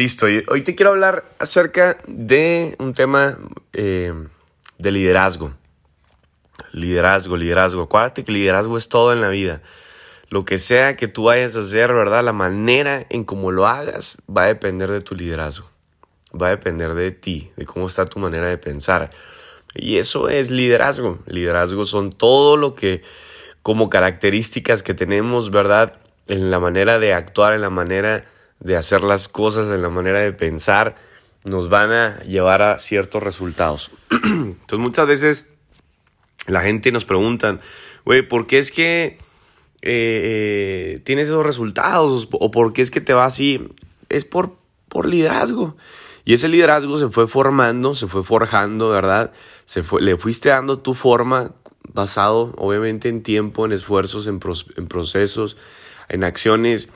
Listo, hoy te quiero hablar acerca de un tema eh, de liderazgo. Liderazgo, liderazgo. Acuérdate que liderazgo es todo en la vida. Lo que sea que tú vayas a hacer, ¿verdad? La manera en cómo lo hagas va a depender de tu liderazgo. Va a depender de ti, de cómo está tu manera de pensar. Y eso es liderazgo. Liderazgo son todo lo que, como características que tenemos, ¿verdad? En la manera de actuar, en la manera de hacer las cosas, en la manera de pensar, nos van a llevar a ciertos resultados. Entonces muchas veces la gente nos preguntan, güey, ¿por qué es que eh, eh, tienes esos resultados? ¿O por qué es que te va así? Es por, por liderazgo. Y ese liderazgo se fue formando, se fue forjando, ¿verdad? Se fue, le fuiste dando tu forma basado obviamente en tiempo, en esfuerzos, en, en procesos, en acciones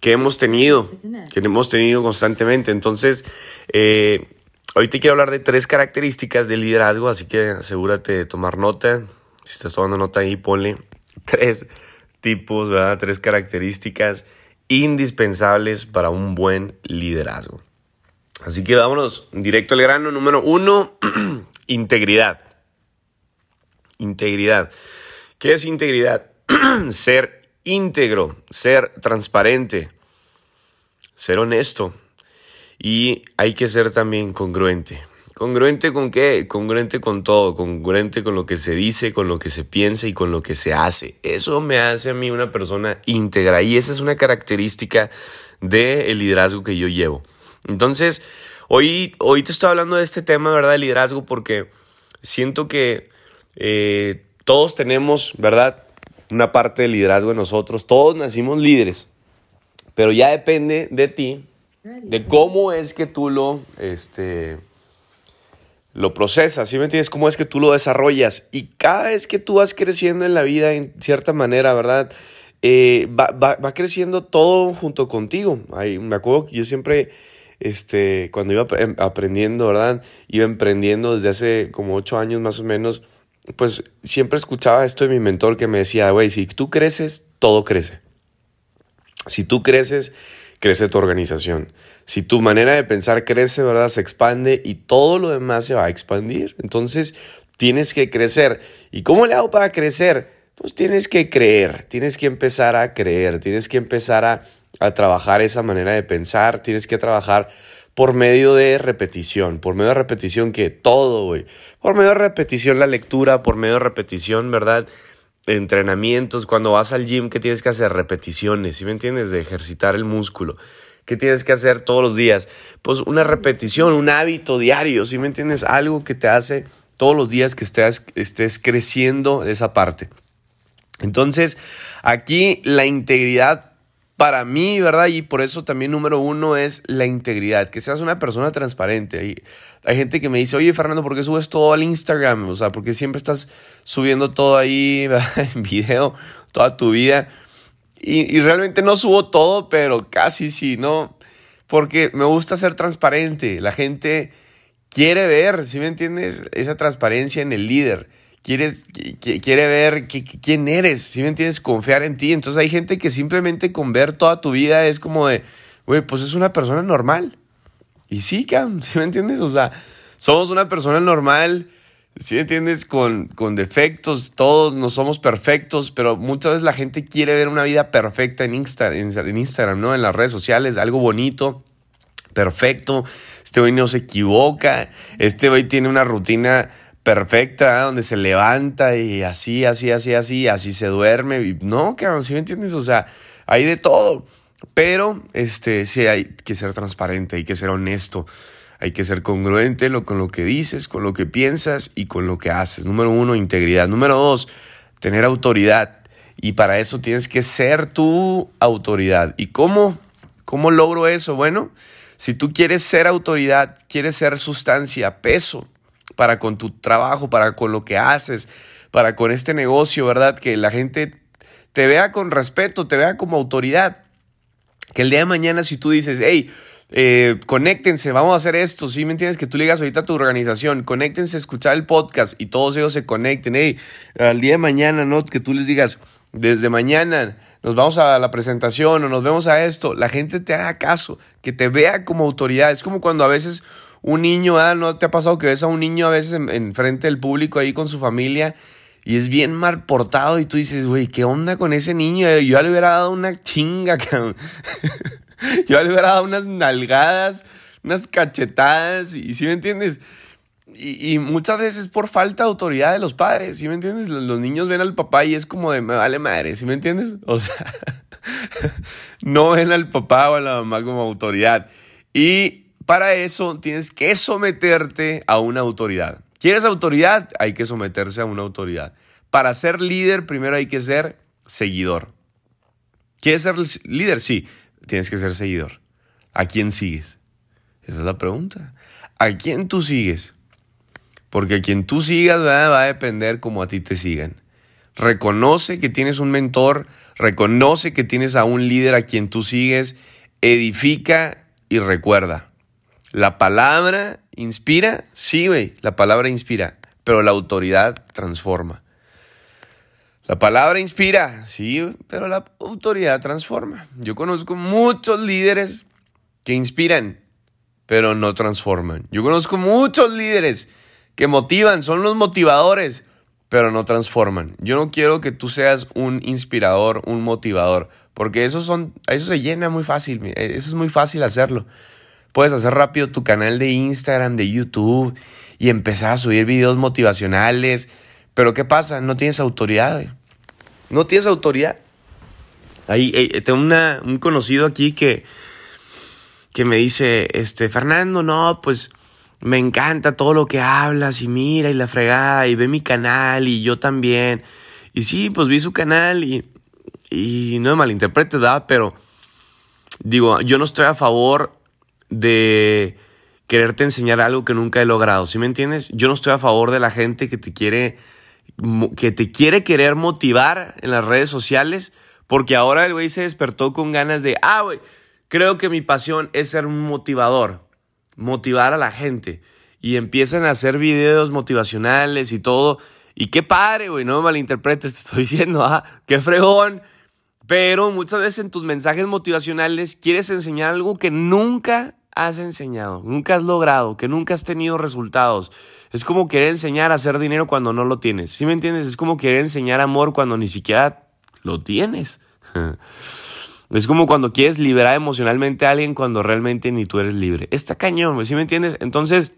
que hemos tenido, que hemos tenido constantemente. Entonces, eh, hoy te quiero hablar de tres características del liderazgo, así que asegúrate de tomar nota. Si estás tomando nota ahí, ponle tres tipos, ¿verdad? Tres características indispensables para un buen liderazgo. Así que vámonos directo al grano. Número uno, integridad. Integridad. ¿Qué es integridad? Ser íntegro, ser transparente, ser honesto y hay que ser también congruente. ¿Congruente con qué? Congruente con todo, congruente con lo que se dice, con lo que se piensa y con lo que se hace. Eso me hace a mí una persona íntegra y esa es una característica del liderazgo que yo llevo. Entonces, hoy, hoy te estoy hablando de este tema, ¿verdad? De liderazgo porque siento que eh, todos tenemos, ¿verdad? Una parte de liderazgo en nosotros. Todos nacimos líderes, pero ya depende de ti, de cómo es que tú lo, este, lo procesas, ¿sí me entiendes? Cómo es que tú lo desarrollas. Y cada vez que tú vas creciendo en la vida, en cierta manera, ¿verdad? Eh, va, va, creciendo todo junto contigo. Ahí, me acuerdo que yo siempre, este, cuando iba aprendiendo, ¿verdad? Iba emprendiendo desde hace como ocho años más o menos pues siempre escuchaba esto de mi mentor que me decía, güey, si tú creces, todo crece. Si tú creces, crece tu organización. Si tu manera de pensar crece, ¿verdad? Se expande y todo lo demás se va a expandir. Entonces, tienes que crecer. ¿Y cómo le hago para crecer? Pues tienes que creer, tienes que empezar a creer, tienes que empezar a, a trabajar esa manera de pensar, tienes que trabajar por medio de repetición, por medio de repetición que todo, güey. Por medio de repetición la lectura, por medio de repetición, ¿verdad? Entrenamientos, cuando vas al gym, ¿qué tienes que hacer? Repeticiones, ¿sí me entiendes? De ejercitar el músculo. ¿Qué tienes que hacer todos los días? Pues una repetición, un hábito diario, ¿sí me entiendes? Algo que te hace todos los días que estés, estés creciendo esa parte. Entonces, aquí la integridad para mí, ¿verdad? Y por eso también número uno es la integridad, que seas una persona transparente. Hay, gente que me dice, oye Fernando, ¿por qué subes todo al Instagram? O sea, porque siempre estás subiendo todo ahí en video, toda tu vida. Y, y realmente no subo todo, pero casi sí, ¿no? Porque me gusta ser transparente. La gente quiere ver, ¿sí me entiendes? Esa transparencia en el líder quiere ver quién eres, si me entiendes, confiar en ti. Entonces hay gente que simplemente con ver toda tu vida es como de, güey, pues es una persona normal. Y sí, Cam, ¿sí me entiendes? O sea, somos una persona normal, ¿sí me entiendes? Con, con defectos, todos no somos perfectos, pero muchas veces la gente quiere ver una vida perfecta en, Insta, en Instagram, ¿no? En las redes sociales, algo bonito, perfecto. Este güey no se equivoca, este güey tiene una rutina perfecta, donde se levanta y así, así, así, así, así se duerme. Y no, cabrón, ¿sí me entiendes? O sea, hay de todo. Pero este, sí hay que ser transparente, hay que ser honesto, hay que ser congruente con lo que dices, con lo que piensas y con lo que haces. Número uno, integridad. Número dos, tener autoridad. Y para eso tienes que ser tu autoridad. ¿Y cómo? ¿Cómo logro eso? Bueno, si tú quieres ser autoridad, quieres ser sustancia, peso, para con tu trabajo, para con lo que haces, para con este negocio, ¿verdad? Que la gente te vea con respeto, te vea como autoridad. Que el día de mañana si tú dices, hey, eh, conéctense, vamos a hacer esto, ¿sí me entiendes? Que tú le digas ahorita a tu organización, conéctense a escuchar el podcast y todos ellos se conecten, hey, al día de mañana, ¿no? Que tú les digas, desde mañana nos vamos a la presentación o nos vemos a esto, la gente te haga caso, que te vea como autoridad. Es como cuando a veces un niño, ah, ¿no te ha pasado que ves a un niño a veces en, frente del público ahí con su familia y es bien mal portado y tú dices, güey, ¿qué onda con ese niño? Yo ya le hubiera dado una chinga, cabrón. Yo le hubiera dado unas nalgadas, unas cachetadas, y si me entiendes? Y, muchas veces por falta de autoridad de los padres, ¿sí me entiendes? Los, niños ven al papá y es como de, me vale madre, ¿sí me entiendes? O sea, no ven al papá o a la mamá como autoridad. Y para eso tienes que someterte a una autoridad. ¿Quieres autoridad? Hay que someterse a una autoridad. Para ser líder, primero hay que ser seguidor. ¿Quieres ser líder? Sí, tienes que ser seguidor. ¿A quién sigues? Esa es la pregunta. ¿A quién tú sigues? Porque a quien tú sigas va a depender como a ti te sigan. Reconoce que tienes un mentor, reconoce que tienes a un líder a quien tú sigues, edifica y recuerda. La palabra inspira, sí, güey, la palabra inspira, pero la autoridad transforma. La palabra inspira, sí, pero la autoridad transforma. Yo conozco muchos líderes que inspiran, pero no transforman. Yo conozco muchos líderes que motivan, son los motivadores, pero no transforman. Yo no quiero que tú seas un inspirador, un motivador, porque eso, son, eso se llena muy fácil, eso es muy fácil hacerlo. Puedes hacer rápido tu canal de Instagram, de YouTube y empezar a subir videos motivacionales, pero ¿qué pasa? No tienes autoridad, No tienes autoridad. Ahí, tengo un conocido aquí que, que me dice, este, Fernando, no, pues me encanta todo lo que hablas y mira y la fregada y ve mi canal y yo también. Y sí, pues vi su canal y, y no me malinterpretes, ¿verdad? Pero digo, yo no estoy a favor de quererte enseñar algo que nunca he logrado, ¿sí me entiendes? Yo no estoy a favor de la gente que te quiere que te quiere querer motivar en las redes sociales, porque ahora el güey se despertó con ganas de, ah, güey, creo que mi pasión es ser un motivador motivar a la gente. Y empiezan a hacer videos motivacionales y todo. Y qué padre, güey, no me malinterpretes, te estoy diciendo, ah, qué fregón. Pero muchas veces en tus mensajes motivacionales quieres enseñar algo que nunca has enseñado, nunca has logrado, que nunca has tenido resultados. Es como querer enseñar a hacer dinero cuando no lo tienes. ¿Sí me entiendes? Es como querer enseñar amor cuando ni siquiera lo tienes. Es como cuando quieres liberar emocionalmente a alguien cuando realmente ni tú eres libre. Está cañón, ¿sí me entiendes? Entonces,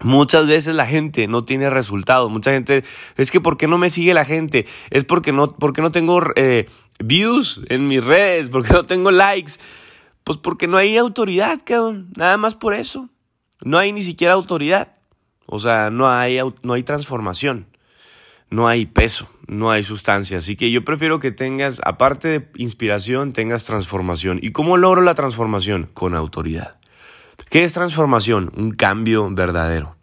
muchas veces la gente no tiene resultados. Mucha gente, es que ¿por qué no me sigue la gente? Es porque no, porque no tengo eh, views en mis redes, porque no tengo likes. Pues porque no hay autoridad, cabrón. Nada más por eso. No hay ni siquiera autoridad. O sea, no hay, no hay transformación no hay peso, no hay sustancia. Así que yo prefiero que tengas, aparte de inspiración, tengas transformación. ¿Y cómo logro la transformación? Con autoridad. ¿Qué es transformación? Un cambio verdadero.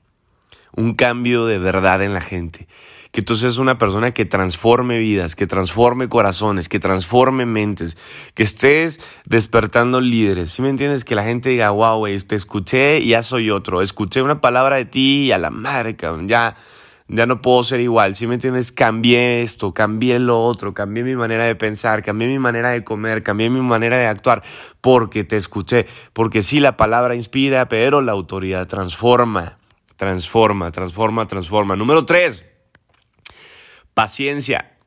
Un cambio de verdad en la gente. Que tú seas una persona que transforme vidas, que transforme corazones, que transforme mentes, que estés despertando líderes. ¿Sí me entiendes? Que la gente diga, wow, te este, escuché y ya soy otro. Escuché una palabra de ti y a la cabrón, ya ya no puedo ser igual, si me entiendes? Cambié esto, cambié lo otro, cambié mi manera de pensar, cambié mi manera de comer, cambié mi manera de actuar, porque te escuché, porque sí, la palabra inspira, pero la autoridad transforma, transforma, transforma, transforma. Número tres, paciencia.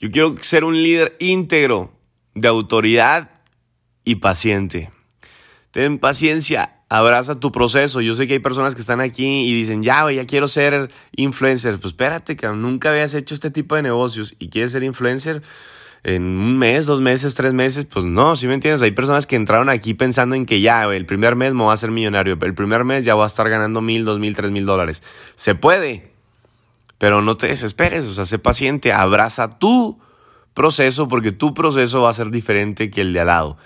Yo quiero ser un líder íntegro de autoridad y paciente. Ten paciencia, abraza tu proceso. Yo sé que hay personas que están aquí y dicen, ya, ya quiero ser influencer. Pues espérate, que nunca habías hecho este tipo de negocios y quieres ser influencer en un mes, dos meses, tres meses. Pues no, ¿sí me entiendes? Hay personas que entraron aquí pensando en que ya, el primer mes me voy a ser millonario. El primer mes ya voy a estar ganando mil, dos mil, tres mil dólares. Se puede, pero no te desesperes. O sea, sé paciente, abraza tu proceso porque tu proceso va a ser diferente que el de al lado.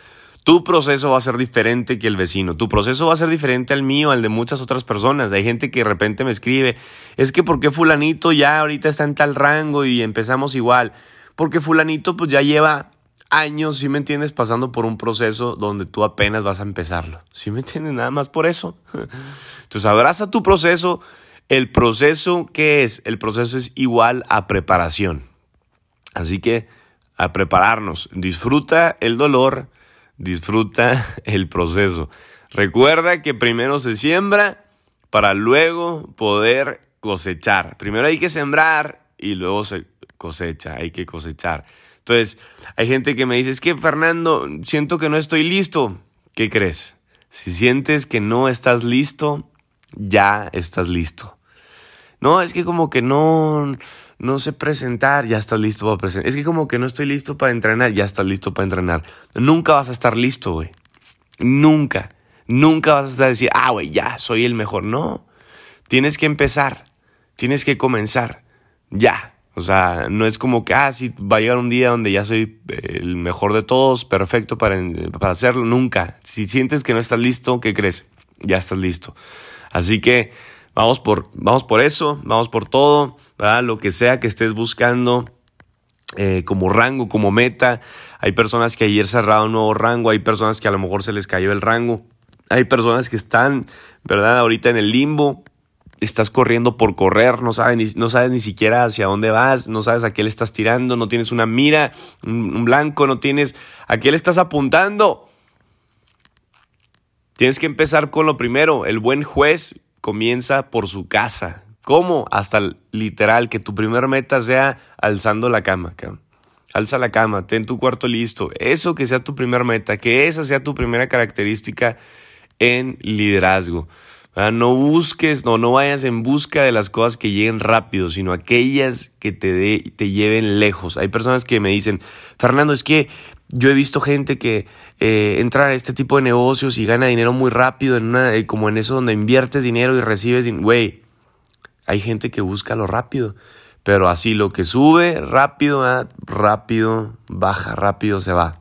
Tu proceso va a ser diferente que el vecino. Tu proceso va a ser diferente al mío, al de muchas otras personas. Hay gente que de repente me escribe, es que ¿por qué fulanito ya ahorita está en tal rango y empezamos igual? Porque fulanito pues ya lleva años, si me entiendes, pasando por un proceso donde tú apenas vas a empezarlo. ¿Sí me entiendes? Nada más por eso. Entonces abraza tu proceso. El proceso, ¿qué es? El proceso es igual a preparación. Así que a prepararnos. Disfruta el dolor, disfruta el proceso. Recuerda que primero se siembra para luego poder cosechar. Primero hay que sembrar y luego se cosecha, hay que cosechar. Entonces, hay gente que me dice, es que Fernando, siento que no estoy listo. ¿Qué crees? Si sientes que no estás listo, ya estás listo. No, es que como que no, no sé presentar, ya estás listo para presentar. Es que como que no estoy listo para entrenar, ya estás listo para entrenar. Nunca vas a estar listo, güey. Nunca. Nunca vas a estar decir, ah, güey, ya, soy el mejor. No. Tienes que empezar. Tienes que comenzar. Ya. O sea, no es como que, ah, sí, va a llegar un día donde ya soy el mejor de todos, perfecto para, para hacerlo. Nunca. Si sientes que no estás listo, ¿qué crees? Ya estás listo. Así que vamos por, vamos por eso, vamos por todo, ¿verdad? Lo que sea que estés buscando. Eh, como rango, como meta. Hay personas que ayer cerraron un nuevo rango, hay personas que a lo mejor se les cayó el rango, hay personas que están, ¿verdad? Ahorita en el limbo, estás corriendo por correr, no sabes, ni, no sabes ni siquiera hacia dónde vas, no sabes a qué le estás tirando, no tienes una mira, un, blanco, no tienes a qué le estás apuntando. Tienes que empezar con lo primero. El buen juez comienza por su casa. ¿Cómo? Hasta literal, que tu primer meta sea alzando la cama. Alza la cama, ten tu cuarto listo. Eso que sea tu primer meta, que esa sea tu primera característica en liderazgo. No busques, no, no vayas en busca de las cosas que lleguen rápido, sino aquellas que te, te lleven lejos. Hay personas que me dicen, Fernando, es que yo he visto gente que eh, entra a este tipo de negocios y gana dinero muy rápido, en una, eh, como en eso donde inviertes dinero y recibes, güey, hay gente que busca lo rápido, pero así lo que sube rápido, ah, rápido, baja, rápido se va.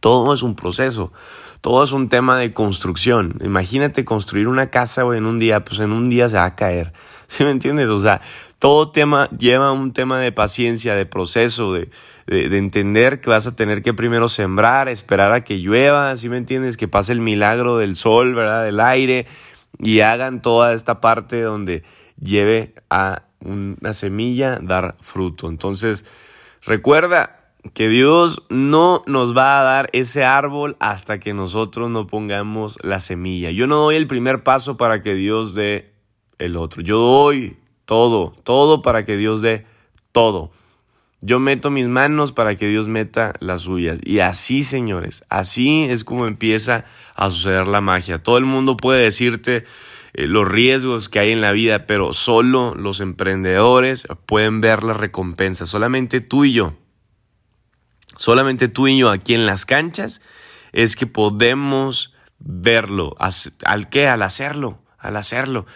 Todo es un proceso. Todo es un tema de construcción. Imagínate construir una casa, en un día, pues en un día se va a caer. ¿Sí me entiendes? O sea, todo tema lleva un tema de paciencia, de proceso, de, de, entender que vas a tener que primero sembrar, esperar a que llueva, ¿sí me entiendes? Que pase el milagro del sol, ¿verdad? Del aire y hagan toda esta parte donde lleve a una semilla dar fruto. Entonces, recuerda, que Dios no nos va a dar ese árbol hasta que nosotros no pongamos la semilla. Yo no doy el primer paso para que Dios dé el otro. Yo doy todo, todo para que Dios dé todo. Yo meto mis manos para que Dios meta las suyas. Y así, señores, así es como empieza a suceder la magia. Todo el mundo puede decirte eh, los riesgos que hay en la vida, pero solo los emprendedores pueden ver la recompensa. Solamente tú y yo solamente tú y yo aquí en las canchas, es que podemos verlo. ¿Al qué? Al hacerlo, al hacerlo.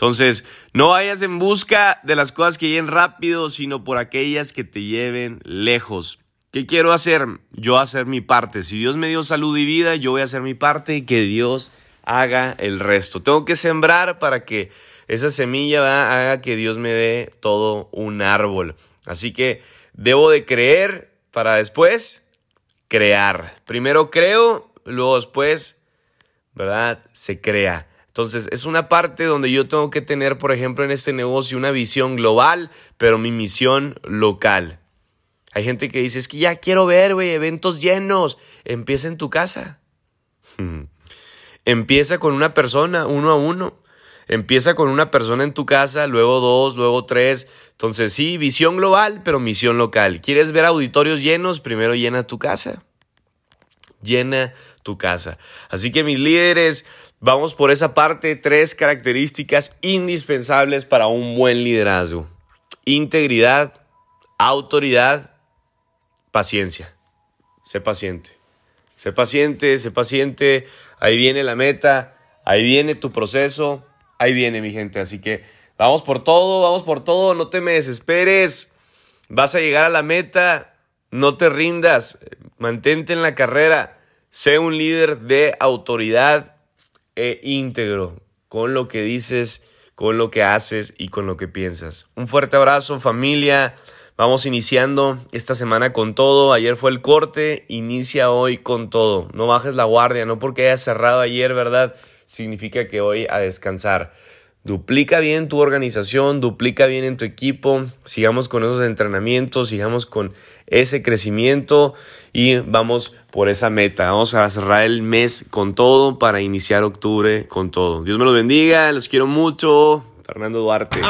Entonces, no vayas en busca de las cosas que lleguen rápido, sino por aquellas que te lleven lejos. ¿Qué quiero hacer? Yo hacer mi parte. Si Dios me dio salud y vida, yo voy a hacer mi parte y que Dios haga el resto. Tengo que sembrar para que esa semilla haga que Dios me dé todo un árbol. Así que debo de creer para después crear. Primero creo, luego después, ¿verdad? Se crea. Entonces, es una parte donde yo tengo que tener, por ejemplo, en este negocio una visión global, pero mi misión local. Hay gente que dice, es que ya quiero ver, güey, eventos llenos. Empieza en tu casa. Empieza con una persona, uno a uno. Empieza con una persona en tu casa, luego dos, luego tres. Entonces sí, visión global, pero misión local. ¿Quieres ver auditorios llenos? Primero llena tu casa. Llena tu casa. Así que mis líderes, vamos por esa parte. Tres características indispensables para un buen liderazgo. Integridad, autoridad, paciencia. Sé paciente. Sé paciente, sé paciente. Ahí viene la meta, ahí viene tu proceso ahí viene mi gente. Así que vamos por todo, vamos por todo, no te me desesperes. Vas a llegar a la meta, no te rindas, mantente en la carrera, sé un líder de autoridad e íntegro con lo que dices, con lo que haces y con lo que piensas. Un fuerte abrazo familia. Vamos iniciando esta semana con todo. Ayer fue el corte, inicia hoy con todo. No bajes la guardia, no porque hayas cerrado ayer, ¿verdad? significa que hoy a descansar. Duplica bien tu organización, duplica bien en tu equipo, sigamos con esos entrenamientos, sigamos con ese crecimiento y vamos por esa meta. Vamos a cerrar el mes con todo para iniciar octubre con todo. Dios me los bendiga, los quiero mucho. Fernando Duarte.